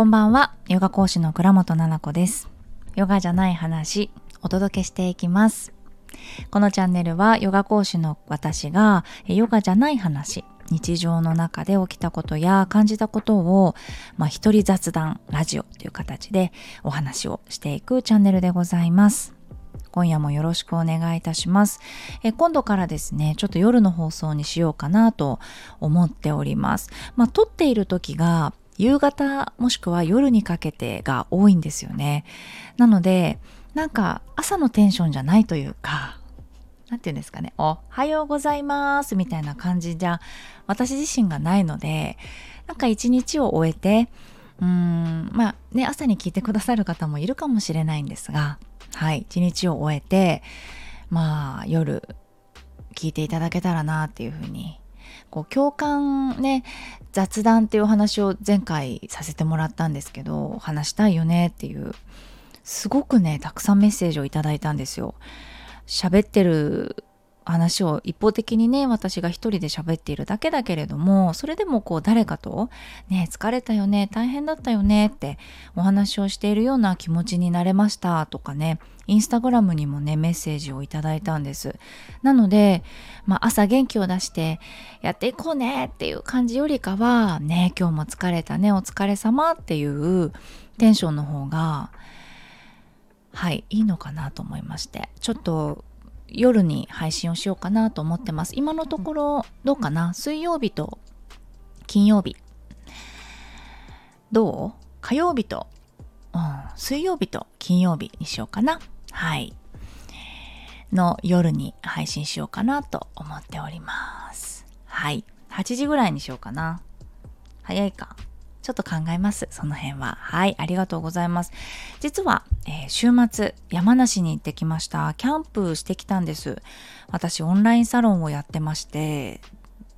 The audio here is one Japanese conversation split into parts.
こんばんは、ヨガ講師の倉本々子です。ヨガじゃない話、お届けしていきます。このチャンネルはヨガ講師の私がヨガじゃない話、日常の中で起きたことや感じたことを、まあ、一人雑談ラジオという形でお話をしていくチャンネルでございます。今夜もよろしくお願いいたします。え今度からですね、ちょっと夜の放送にしようかなと思っております。まあ、撮っている時が夕方もしくは夜にかけてが多いんですよね。なので、なんか朝のテンションじゃないというか、なんて言うんですかね、おはようございますみたいな感じじゃ私自身がないので、なんか一日を終えて、うーん、まあね、朝に聞いてくださる方もいるかもしれないんですが、はい、一日を終えて、まあ夜聞いていただけたらなっていうふうにこう共感ね雑談っていうお話を前回させてもらったんですけど話したいよねっていうすごくねたくさんメッセージをいただいたんですよ。喋ってる話を一方的にね私が一人で喋っているだけだけれどもそれでもこう誰かと「ね疲れたよね大変だったよね」ってお話をしているような気持ちになれましたとかねインスタグラムにもねメッセージをいただいたんです。なので、まあ、朝元気を出してやっていこうねっていう感じよりかはね今日も疲れたねお疲れ様っていうテンションの方がはいいいのかなと思いまして。ちょっと夜に配信をしようかなと思ってます。今のところどうかな？水曜日と金曜日。どう？火曜日と、うん、水曜日と金曜日にしようかな。はい。の夜に配信しようかなと思っております。はい。8時ぐらいにしようかな。早いか。ちょっと考えます。その辺は。はい、ありがとうございます。実は、えー、週末、山梨に行ってきました。キャンプしてきたんです。私、オンラインサロンをやってまして、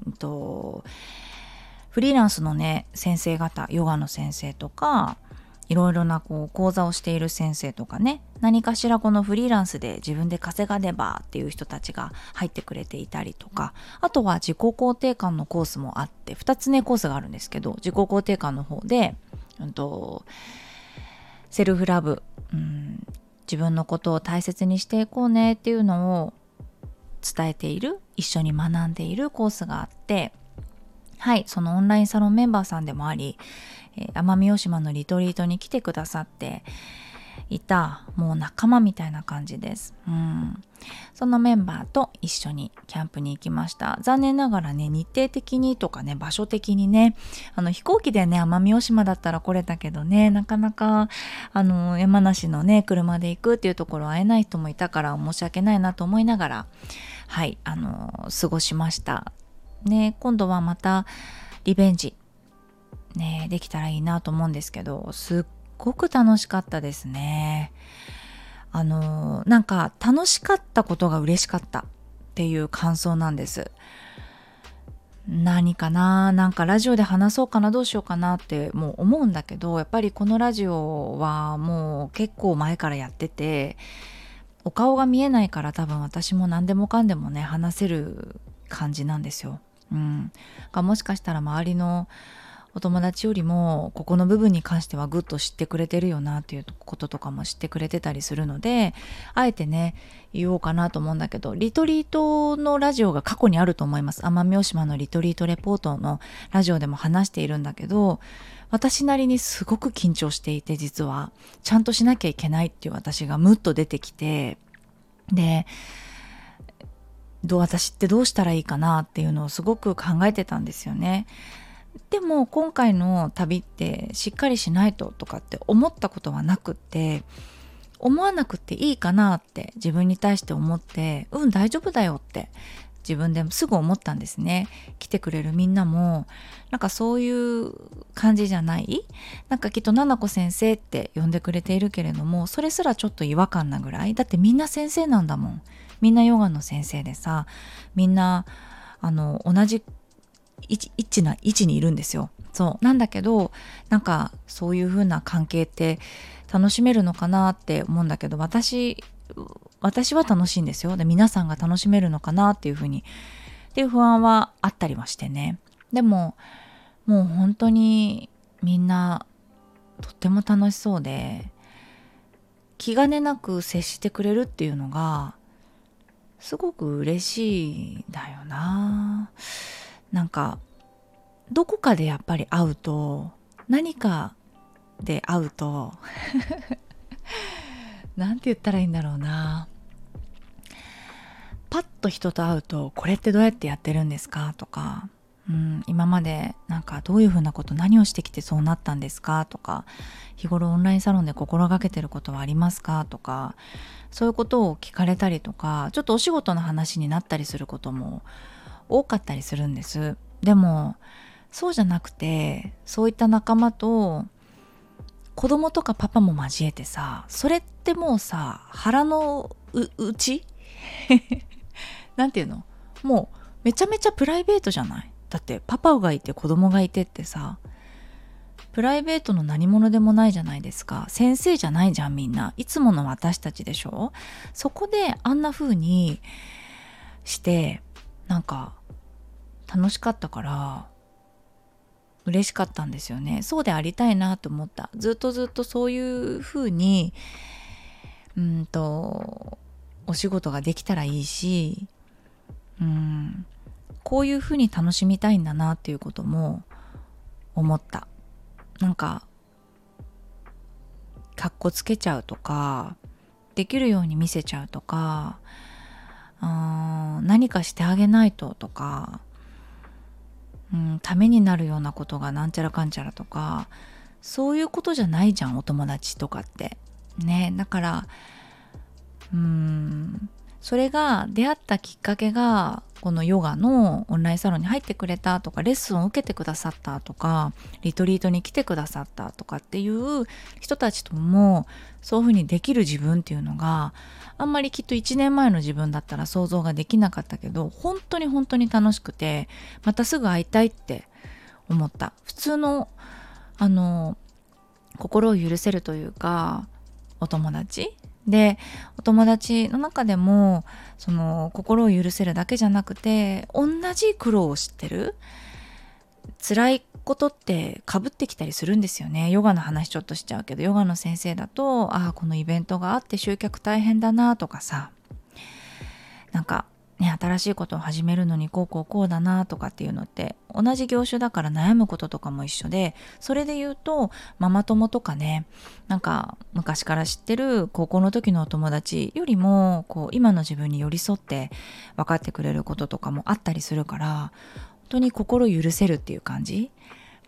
うんと、フリーランスのね、先生方、ヨガの先生とか、いろいろなこう講座をしている先生とかね何かしらこのフリーランスで自分で稼がねばっていう人たちが入ってくれていたりとかあとは自己肯定感のコースもあって2つねコースがあるんですけど自己肯定感の方で、うんと、セルフラブ、うん、自分のことを大切にしていこうねっていうのを伝えている一緒に学んでいるコースがあってはいそのオンラインサロンメンバーさんでもありえ奄美大島のリトリートに来てくださっていたもう仲間みたいな感じです。うん、そのメンバーと一緒にキャンプに行きました。残念ながらね日程的にとかね場所的にねあの飛行機でね奄美大島だったら来れたけどねなかなかあの山梨のね車で行くっていうところ会えない人もいたから申し訳ないなと思いながらはいあの過ごしました。ね今度はまたリベンジねできたらいいなと思うんですけどすっごく楽しかったですね。あのなんか楽しかったことが嬉しかったっていう感想なんです。何かな？なんかラジオで話そうかな？どうしようかな？ってもう思うんだけどやっぱりこのラジオはもう結構前からやっててお顔が見えないから多分私も何でもかんでもね話せる感じなんですよ。うん、もしかしたら周りのお友達よりもここの部分に関してはぐっと知ってくれてるよなっていうこととかも知ってくれてたりするのであえてね言おうかなと思うんだけどリトリートのラジオが過去にあると思います奄美大島のリトリートレポートのラジオでも話しているんだけど私なりにすごく緊張していて実はちゃんとしなきゃいけないっていう私がムッと出てきてでどう私ってどうしたらいいかなっていうのをすごく考えてたんですよね。でも今回の旅ってしっかりしないととかって思ったことはなくって思わなくていいかなって自分に対して思ってうん大丈夫だよって自分でもすぐ思ったんですね。来てくれるみんなもなんかそういう感じじゃない？なんかきっと七子先生って呼んでくれているけれどもそれすらちょっと違和感なぐらい？だってみんな先生なんだもん。みんなヨガの先生でさみんなあの同じ一一な位置にいるんですよ。そう。なんだけどなんかそういう風な関係って楽しめるのかなって思うんだけど私私は楽しいんですよ。で皆さんが楽しめるのかなっていう風に。っていう不安はあったりはしてね。でももう本当にみんなとっても楽しそうで気兼ねなく接してくれるっていうのがすごく嬉しいんだよな。なんかどこかでやっぱり会うと何かで会うと 何て言ったらいいんだろうな。パッと人と会うとこれってどうやってやってるんですか？とか、うん、今までなんかどういうふうなこと何をしてきてそうなったんですか？とか日頃オンラインサロンで心がけてることはありますか？とかそういうことを聞かれたりとかちょっとお仕事の話になったりすることも多かったりするんです。でもそうじゃなくてそういった仲間と子供とかパパも交えてさそれってもうさ腹の内 なんていうの？もうめちゃめちゃプライベートじゃない？だってパパがいて子供がいてってさプライベートの何者でもないじゃないですか。先生じゃないじゃんみんな。いつもの私たちでしょ？そこであんな風にしてなんか楽しかったから嬉しかったんですよね。そうでありたいなと思った。ずっとずっとそういう風にうんとお仕事ができたらいいしうんこういう風に楽しみたいんだなっていうことも思った。なんかかっこつけちゃうとかできるように見せちゃうとかあ何かしてあげないととかうん、ためになるようなことがなんちゃらかんちゃらとかそういうことじゃないじゃんお友達とかって。ねだからうんそれが出会ったきっかけがこのヨガのオンラインサロンに入ってくれたとかレッスンを受けてくださったとかリトリートに来てくださったとかっていう人たちともそういうふうにできる自分っていうのがあんまりきっと1年前の自分だったら想像ができなかったけど本当に本当に楽しくてまたすぐ会いたいって思った。普通のあの心を許せるというかお友達でお友達の中でもその心を許せるだけじゃなくて同じ苦労を知ってる辛いことってかぶってきたりするんですよね。ヨガの話ちょっとしちゃうけどヨガの先生だとああこのイベントがあって集客大変だなとかさ。なんかね、新しいことを始めるのにこうこうこうだなとかっていうのって同じ業種だから悩むこととかも一緒でそれで言うとママ友とかねなんか昔から知ってる高校の時のお友達よりもこう今の自分に寄り添って分かってくれることとかもあったりするから本当に心許せるっていう感じ、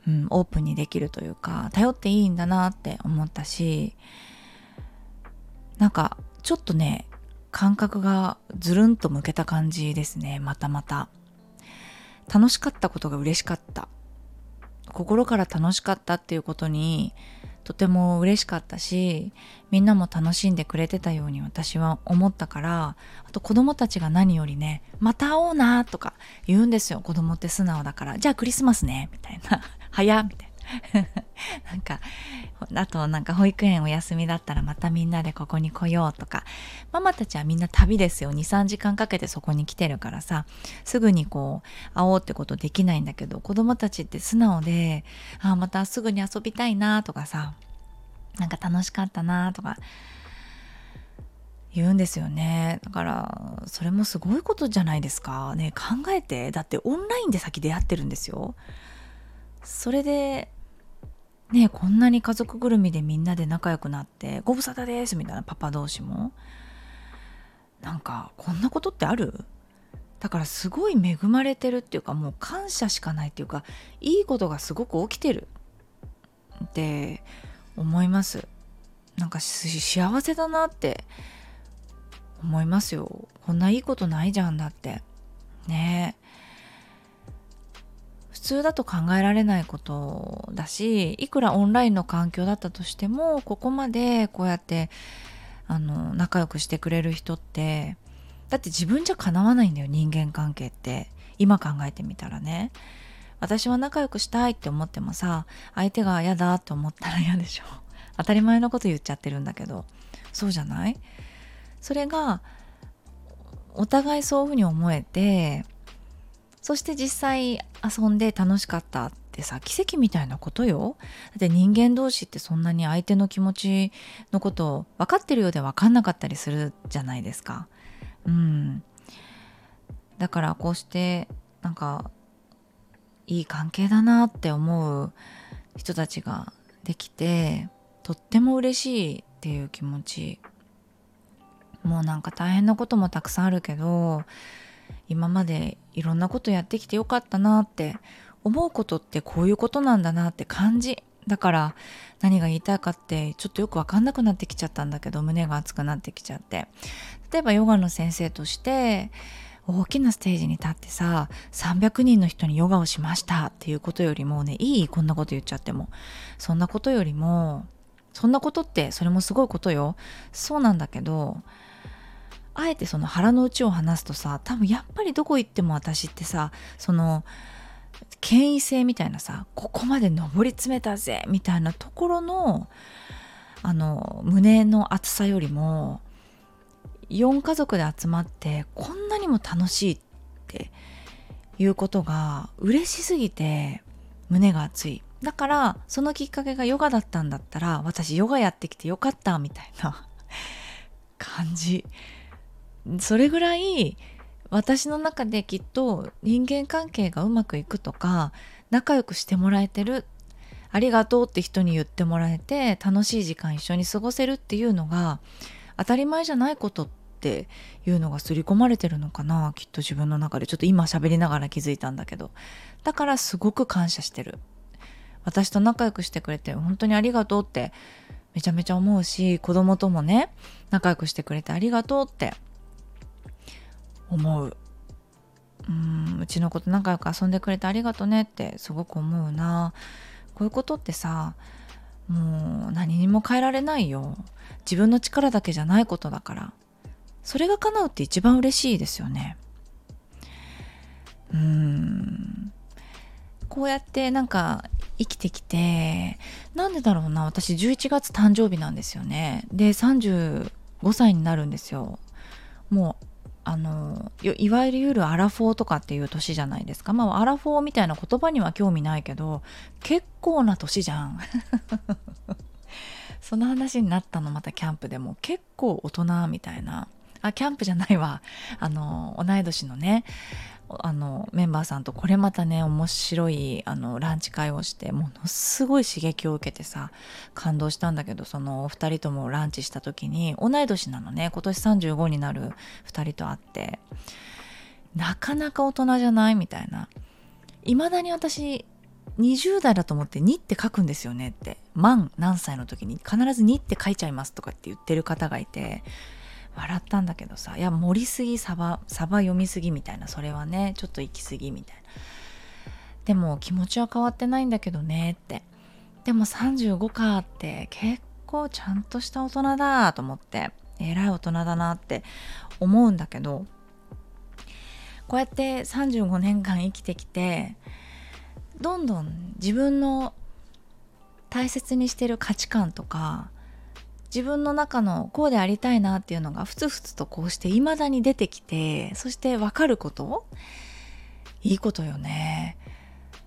うん、オープンにできるというか頼っていいんだなって思ったしなんかちょっとね感覚がずるんと向けた感じですね。またまた。楽しかったことが嬉しかった。心から楽しかったっていうことにとても嬉しかったしみんなも楽しんでくれてたように私は思ったからあと子供たちが何よりね「また会おうな」とか言うんですよ。子供って素直だから「じゃあクリスマスね」みたいな「早」みたいな。なんかあとなんか保育園お休みだったらまたみんなでここに来ようとか。ママたちはみんな旅ですよ。23時間かけてそこに来てるからさ。すぐにこう会おうってことできないんだけど子供たちって素直であまたすぐに遊びたいなとかさ。なんか楽しかったなとか。言うんですよね。だからそれもすごいことじゃないですか。ね考えてだってオンラインで先出会ってるんですよ。それでねこんなに家族ぐるみでみんなで仲良くなって「ご無沙汰です」みたいなパパ同士も。なんかこんなことってある？だからすごい恵まれてるっていうかもう感謝しかないっていうかいいことがすごく起きてる。って思います。なんか幸せだなって思いますよ。こんないいことないじゃんだって。ね。え通だと考えられないことだしいくらオンラインの環境だったとしてもここまでこうやってあの仲良くしてくれる人ってだって自分じゃかなわないんだよ人間関係って。今考えてみたらね。私は仲良くしたいって思ってもさ相手が嫌だって思ったら嫌でしょ。当たり前のこと言っちゃってるんだけど。そうじゃない？それがお互いそういうふうに思えてそして実際遊んで楽しかったってさ奇跡みたいなことよ。だって人間同士ってそんなに相手の気持ちのことを分かってるようで分かんなかったりするじゃないですか。うん。だからこうしてなんかいい関係だなって思う人たちができてとっても嬉しいっていう気持ちもうなんか大変なこともたくさんあるけど今までいろんなことやってきてよかったなって思うことってこういうことなんだなって感じ。だから何が言いたいかってちょっとよく分かんなくなってきちゃったんだけど胸が熱くなってきちゃって。例えばヨガの先生として大きなステージに立ってさ300人の人にヨガをしましたっていうことよりもねいいこんなこと言っちゃっても。そんなことよりもそんなことってそれもすごいことよ。そうなんだけどあえてその腹の内を話すとさ多分やっぱりどこ行っても私ってさその権威性みたいなさここまで上り詰めたぜみたいなところのあの胸の厚さよりも4家族で集まってこんなにも楽しいっていうことが嬉しすぎて胸が熱い。だからそのきっかけがヨガだったんだったら私ヨガやってきてよかったみたいな 感じ。それぐらい私の中できっと人間関係がうまくいくとか仲良くしてもらえてるありがとうって人に言ってもらえて楽しい時間一緒に過ごせるっていうのが当たり前じゃないことっていうのが刷り込まれてるのかなきっと自分の中で。ちょっと今喋りながら気づいたんだけど。だからすごく感謝してる。私と仲良くしてくれて本当にありがとうってめちゃめちゃ思うし子供ともね仲良くしてくれてありがとうって思う。うんうちの子と仲良く遊んでくれてありがとねってすごく思うな。こういうことってさもう何にも変えられないよ。自分の力だけじゃないことだから。それが叶うって一番嬉しいですよね。うん。こうやってなんか生きてきてなんでだろうな。私11月誕生日なんですよね。で35歳になるんですよ。もうあのいわゆるアラフォーとかっていう年じゃないですか。まあアラフォーみたいな言葉には興味ないけど結構な年じゃん。その話になったのまたキャンプでも。結構大人みたいな。あキャンプじゃないわ。あの同い年のねあのメンバーさんとこれまたね面白いあのランチ会をしてものすごい刺激を受けてさ感動したんだけどそのお二人ともランチした時に同い年なのね今年35になる2人と会ってなかなか大人じゃない？みたいな。いまだに私20代だと思って2って書くんですよねって。満何歳の時に必ず2って書いちゃいますとかって言ってる方がいて笑ったんだけどさいや盛りすぎサバサバ読みすぎみたいなそれはねちょっと行き過ぎみたいな。でも気持ちは変わってないんだけどねって。でも35かって結構ちゃんとした大人だと思って偉い大人だなって思うんだけどこうやって35年間生きてきてどんどん自分の大切にしてる価値観とか自分の中のこうでありたいなっていうのがふつふつとこうして未だに出てきてそして分かること？いいことよね。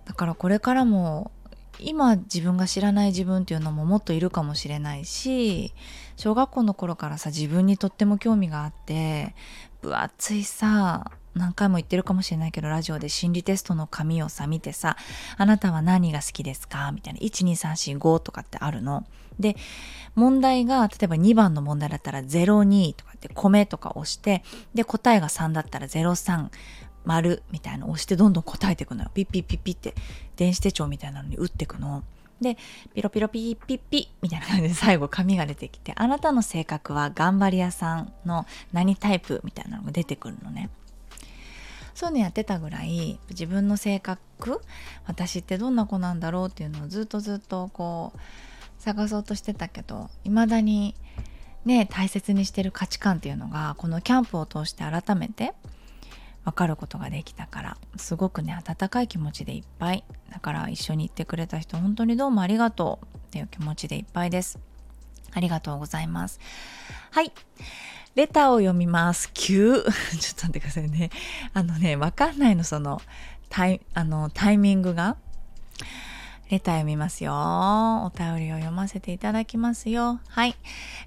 だからこれからも今自分が知らない自分っていうのももっといるかもしれないし小学校の頃からさ自分にとっても興味があって分厚いさ何回も言ってるかもしれないけどラジオで心理テストの紙をさ見てさあなたは何が好きですか？みたいな12345とかってあるの。で問題が例えば2番の問題だったら02とかって米とか押してで答えが3だったら03丸みたいなの押してどんどん答えていくのよ。ピッピッピッピって電子手帳みたいなのに打っていくの。で、ピロピロピッピッピみたいな感じで最後紙が出てきて、あなたの性格は頑張り屋さんの何タイプ？みたいなのが出てくるのね。そういうのやってたぐらい自分の性格私ってどんな子なんだろうっていうのをずっとずっとこう探そうとしてたけど未だにね大切にしてる価値観っていうのがこのキャンプを通して改めて分かることができたからすごくね温かい気持ちでいっぱいだから一緒に行ってくれた人本当にどうもありがとうっていう気持ちでいっぱいです。ありがとうございます。はい。レターを読みます。9。ちょっと待ってくださいね。あのね、わかんないの、その、タイ、あの、タイミングが。レター読みますよ。お便りを読ませていただきますよ。はい。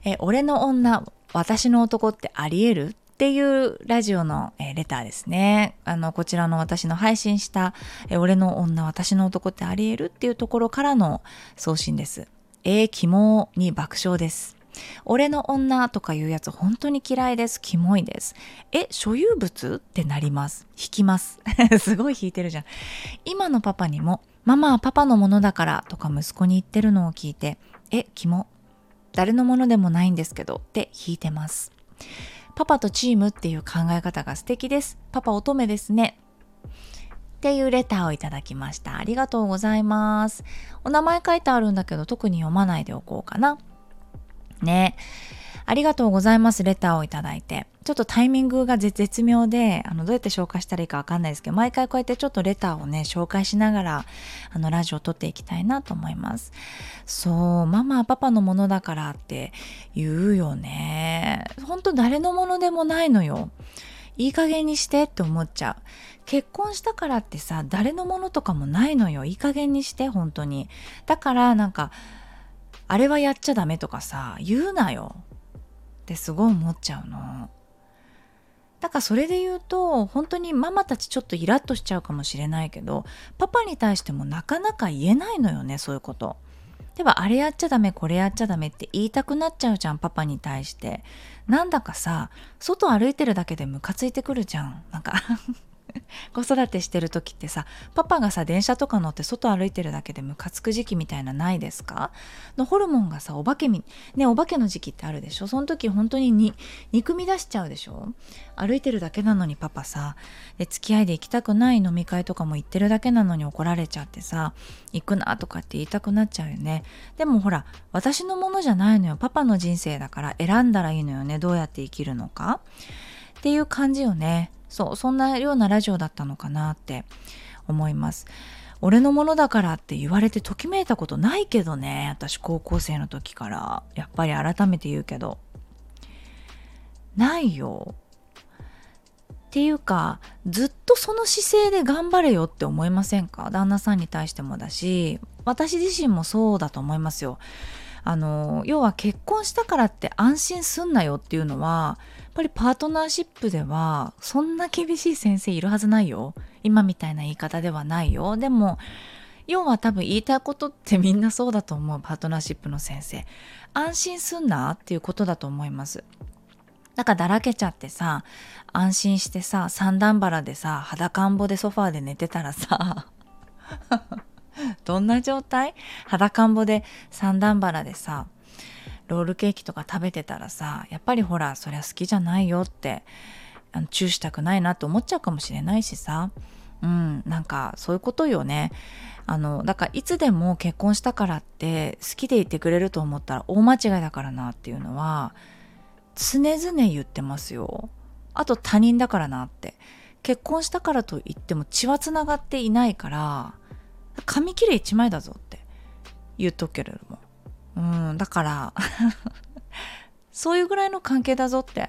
え俺の女、私の男ってあり得る？っていうラジオの、えレターですね。あの、こちらの私の配信した、え俺の女、私の男ってあり得る？っていうところからの送信です。えー、肝に爆笑です。俺の女とかいうやつ本当に嫌いです。キモいです。え、所有物？ってなります。引きます。すごい引いてるじゃん。今のパパにも、ママはパパのものだからとか息子に言ってるのを聞いて、え、キモ。誰のものでもないんですけどって引いてます。パパとチームっていう考え方が素敵です。パパ乙女ですね。っていうレターをいただきました。ありがとうございます。お名前書いてあるんだけど特に読まないでおこうかな。ね。ありがとうございます。レターをいただいて。ちょっとタイミングが絶妙で、あの、どうやって紹介したらいいかわかんないですけど、毎回こうやってちょっとレターをね、紹介しながら、あの、ラジオを撮っていきたいなと思います。そう、ママ、パパのものだからって言うよね。ほんと誰のものでもないのよ。いい加減にしてって思っちゃう。結婚したからってさ、誰のものとかもないのよ。いい加減にして、本当に。だから、なんか、あれはやっちゃダメとかさ、言うなよ。ってすごい思っちゃうの。だからそれで言うと本当にママたちちょっとイラッとしちゃうかもしれないけどパパに対してもなかなか言えないのよねそういうこと。ではあれやっちゃダメこれやっちゃダメって言いたくなっちゃうじゃんパパに対してなんだかさ外歩いてるだけでムカついてくるじゃんなんか 子育てしてる時ってさパパがさ電車とか乗って外歩いてるだけでムカつく時期みたいなないですか？のホルモンがさお化けみねお化けの時期ってあるでしょ？その時本当にに憎み出しちゃうでしょ？歩いてるだけなのにパパさで付き合いで行きたくない飲み会とかも行ってるだけなのに怒られちゃってさ行くなとかって言いたくなっちゃうよね。でもほら私のものじゃないのよ。パパの人生だから選んだらいいのよね。どうやって生きるのか？っていう感じよね。そうそんなようなラジオだったのかなって思います。俺のものだからって言われてときめいたことないけどね私高校生の時から。やっぱり改めて言うけど。ないよ。っていうかずっとその姿勢で頑張れよって思いませんか？旦那さんに対してもだし私自身もそうだと思いますよ。あの要は結婚したからって安心すんなよっていうのはぱりパートナーシップではそんな厳しい先生いるはずないよ。今みたいな言い方ではないよ。でも要は多分言いたいことってみんなそうだと思うパートナーシップの先生。安心すんなっていうことだと思います。だからだらけちゃってさ安心してさ三段腹でさ裸んぼでソファーで寝てたらさ どんな状態？裸んぼで三段腹でさロールケーキとか食べてたらさやっぱりほらそりゃ好きじゃないよってあのチューしたくないなって思っちゃうかもしれないしさ。うんなんかそういうことよね。あのだからいつでも結婚したからって好きでいてくれると思ったら大間違いだからなっていうのは常々言ってますよ。あと他人だからなって。結婚したからといっても血はつながっていないから紙切れ1枚だぞって言っとくけれども。うん、だから そういうぐらいの関係だぞって。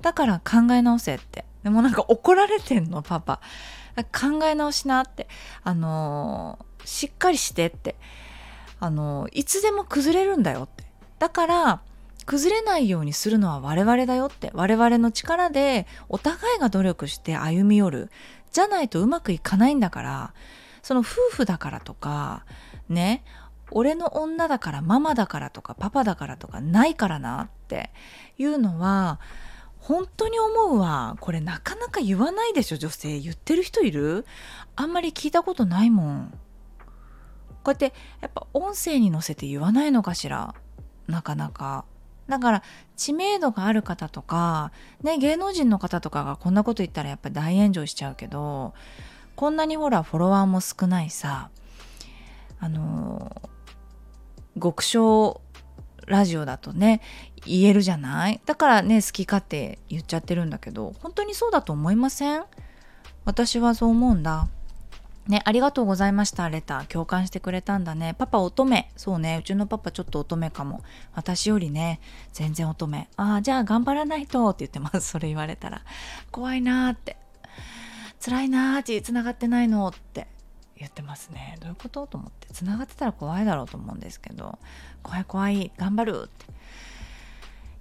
だから考え直せって。でもなんか怒られてんの、パパ。考え直しなって。あのー、しっかりしてって。あのー、いつでも崩れるんだよって。だから、崩れないようにするのは我々だよって。我々の力でお互いが努力して歩み寄る。じゃないとうまくいかないんだから、その夫婦だからとかね俺の女だからママだからとかパパだからとかないからなっていうのは本当に思うわ。これなかなか言わないでしょ女性。言ってる人いる？あんまり聞いたことないもん。こうやってやっぱ音声に乗せて言わないのかしら？なかなか。だから知名度がある方とかね芸能人の方とかがこんなこと言ったらやっぱ大炎上しちゃうけどこんなにほらフォロワーも少ないさ。あの極小ラジオだとね言えるじゃない？だからね好き勝手言っちゃってるんだけど本当にそうだと思いません？私はそう思うんだね、ありがとうございました。レター。共感してくれたんだね。パパ乙女。そうね。うちのパパちょっと乙女かも。私よりね、全然乙女。ああ、じゃあ頑張らないとって言ってます。それ言われたら。怖いなーって。辛いなー血つながってないのって言ってますね。どういうこと？と思って。つながってたら怖いだろうと思うんですけど。怖い怖い。頑張るって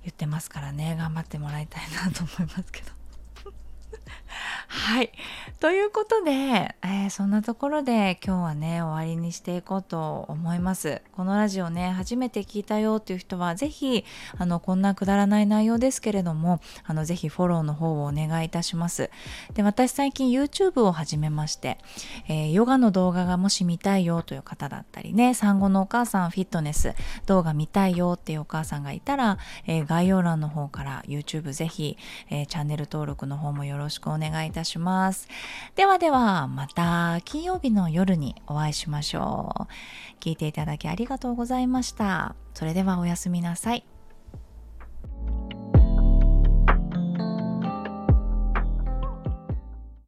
言ってますからね。頑張ってもらいたいなと思いますけど。はい。ということで、えー、そんなところで今日はね、終わりにしていこうと思います。このラジオね、初めて聞いたよっていう人は、ぜひ、あの、こんなくだらない内容ですけれども、あの、ぜひフォローの方をお願いいたします。で、私最近 YouTube を始めまして、えー、ヨガの動画がもし見たいよという方だったりね、産後のお母さんフィットネス動画見たいよっていうお母さんがいたら、えー、概要欄の方から YouTube ぜひ、えチャンネル登録の方もよろしくくお願いいたします。ではでは、また金曜日の夜にお会いしましょう。聞いていただきありがとうございました。それではおやすみなさい。